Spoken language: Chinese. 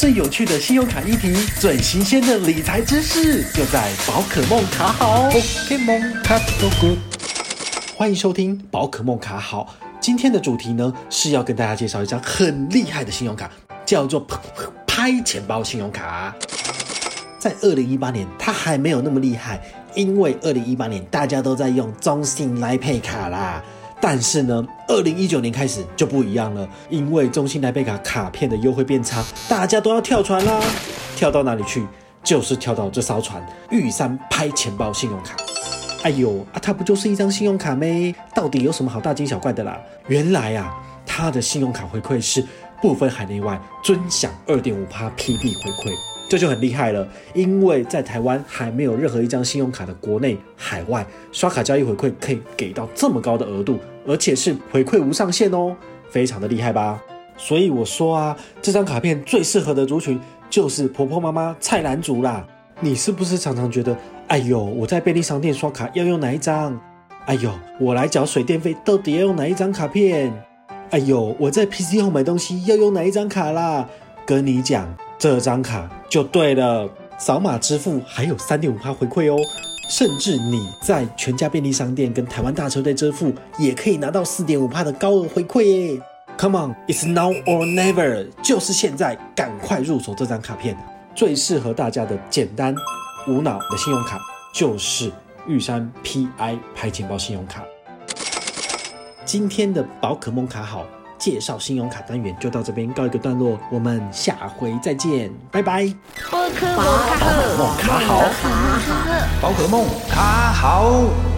最有趣的信用卡议题，最新鲜的理财知识，就在宝可梦卡好。Pokemon Card Good，欢迎收听宝可梦卡好。今天的主题呢，是要跟大家介绍一张很厉害的信用卡，叫做拍钱包信用卡。在二零一八年，它还没有那么厉害，因为二零一八年大家都在用中信 LINE Pay 卡啦。但是呢，二零一九年开始就不一样了，因为中信 LINE Pay 卡卡片的优惠变差，大家都要跳船啦。跳到哪里去？就是跳到这艘船——玉山拍钱包信用卡。哎呦啊，它不就是一张信用卡咩？到底有什么好大惊小怪的啦？原来啊，它的信用卡回馈是不分海内外，尊享二点五趴 PB 回馈。这就很厉害了，因为在台湾还没有任何一张信用卡的国内、海外刷卡交易回馈可以给到这么高的额度，而且是回馈无上限哦，非常的厉害吧？所以我说啊，这张卡片最适合的族群就是婆婆妈妈、菜篮族啦。你是不是常常觉得，哎呦，我在便利商店刷卡要用哪一张？哎呦，我来缴水电费到底要用哪一张卡片？哎呦，我在 PC Home 买东西要用哪一张卡啦？跟你讲。这张卡就对了，扫码支付还有三点五趴回馈哦，甚至你在全家便利商店跟台湾大车队支付，也可以拿到四点五帕的高额回馈耶！Come on，it's now or never，就是现在，赶快入手这张卡片，最适合大家的简单无脑的信用卡，就是玉山 PI 拍钱包信用卡。今天的宝可梦卡好。介绍信用卡单元就到这边告一个段落，我们下回再见，拜拜。宝可梦卡好，宝可梦卡好。